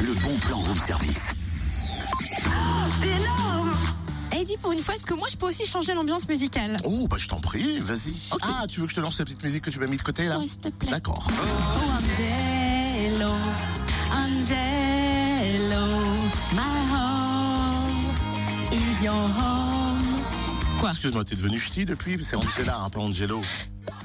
le bon plan room service. C'est énorme Et dis pour une fois, est-ce que moi je peux aussi changer l'ambiance musicale? Oh, bah je t'en prie, vas-y. Ok. Ah, tu veux que je te lance la petite musique que tu m'as mis de côté là? Oui, s'il te plaît. D'accord. Oh, Angelo, Angelo, my home is your home. Quoi? Excuse-moi, t'es devenu ch'ti depuis? C'est Angela, un peu Angelo.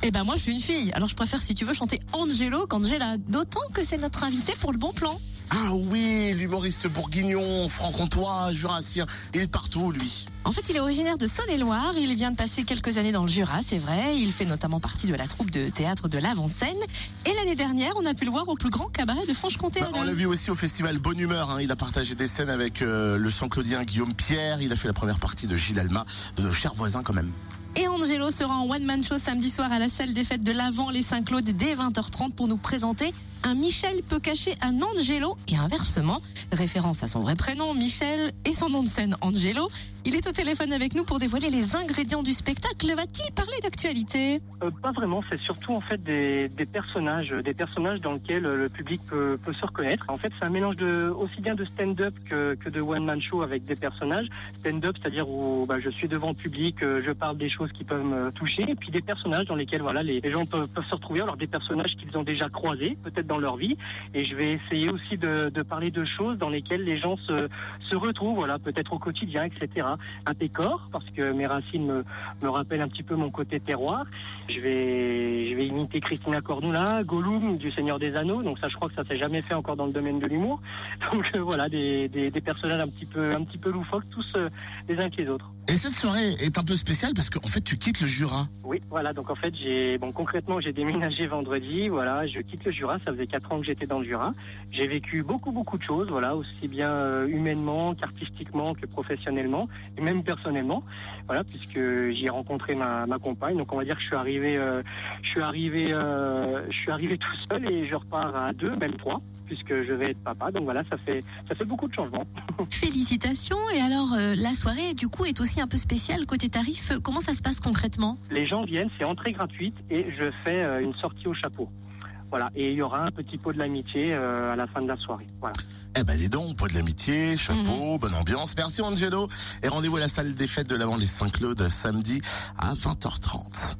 Eh ben moi je suis une fille, alors je préfère si tu veux chanter Angelo qu'Angela, d'autant que c'est notre invité pour le bon plan. Ah oui, l'humoriste bourguignon, franc-comtois, jurassien. Il est partout, lui. En fait, il est originaire de Saône-et-Loire. Il vient de passer quelques années dans le Jura, c'est vrai. Il fait notamment partie de la troupe de théâtre de l'Avant-Scène. Et l'année dernière, on a pu le voir au plus grand cabaret de Franche-Comté. Bah, on l'a vu aussi au festival Bonne Humeur. hein. Il a partagé des scènes avec euh, le Saint-Claudien Guillaume Pierre. Il a fait la première partie de Gilles Alma, de nos chers voisins quand même. Et Angelo sera en one-man show samedi soir à la salle des fêtes de l'Avent les Saint-Claude dès 20h30 pour nous présenter un Michel peut cacher un Angelo et inversement, référence à son vrai prénom Michel et son nom de scène Angelo. Il est au téléphone avec nous pour dévoiler les ingrédients du spectacle. Va-t-il parler d'actualité Euh, pas vraiment, c'est surtout en fait des, personnages, des personnages dans lesquels euh, le public peut, se reconnaître. En fait, c'est un mélange de aussi bien de stand-up que, de one-man show avec des personnages. Stand-up, c'est-à-dire où bah, je suis devant le public, euh, je parle des choses qui peuvent me toucher, et puis des personnages dans lesquels voilà les, gens peuvent, se retrouver. Alors des personnages qu'ils ont déjà croisés, peut-être dans leur vie, et je vais essayer aussi de, de parler de choses dans lesquelles les gens se, se retrouvent, voilà, peut-être au quotidien, etc. Un décor, parce que mes racines me, me rappellent un petit peu mon côté terroir. Je vais, je vais imiter Christina Cordula, Gollum du Seigneur des Anneaux. Donc ça, je crois que ça s'est jamais fait encore dans le domaine de l'humour. Donc euh, voilà, des, des, des personnages un petit peu, un petit peu loufoques, tous euh, les uns que les autres. Et cette soirée est un peu spéciale parce qu'en fait, tu quittes le Jura. Oui, voilà. Donc en fait, j'ai, bon, concrètement, j'ai déménagé vendredi. Voilà, je quitte le Jura. Ça faisait quatre ans que j'étais dans le Jura. J'ai vécu beaucoup, beaucoup de choses. Voilà, aussi bien euh, humainement qu'artistiquement que professionnellement et même personnellement. Voilà, puisque j'y ai rencontré ma, ma compagne. Donc on va dire que je suis arrivé, euh, je suis arrivé, euh, je suis arrivé tout seul et je repars à deux, même trois, puisque je vais être papa. Donc voilà, ça fait, ça fait beaucoup de changements. Félicitations. Et alors, euh, la soirée, du coup, est aussi un peu spéciale côté tarif. Comment ça se passe concrètement? Les gens viennent, c'est entrée gratuite et je fais euh, une sortie au chapeau. Voilà, et il y aura un petit pot de l'amitié euh, à la fin de la soirée. Voilà. Eh ben, dis donc, poids de l'amitié, chapeau, bonne ambiance. Merci Angelo. Et rendez-vous à la salle des fêtes de l'Avent les Saint-Claude samedi à 20h30.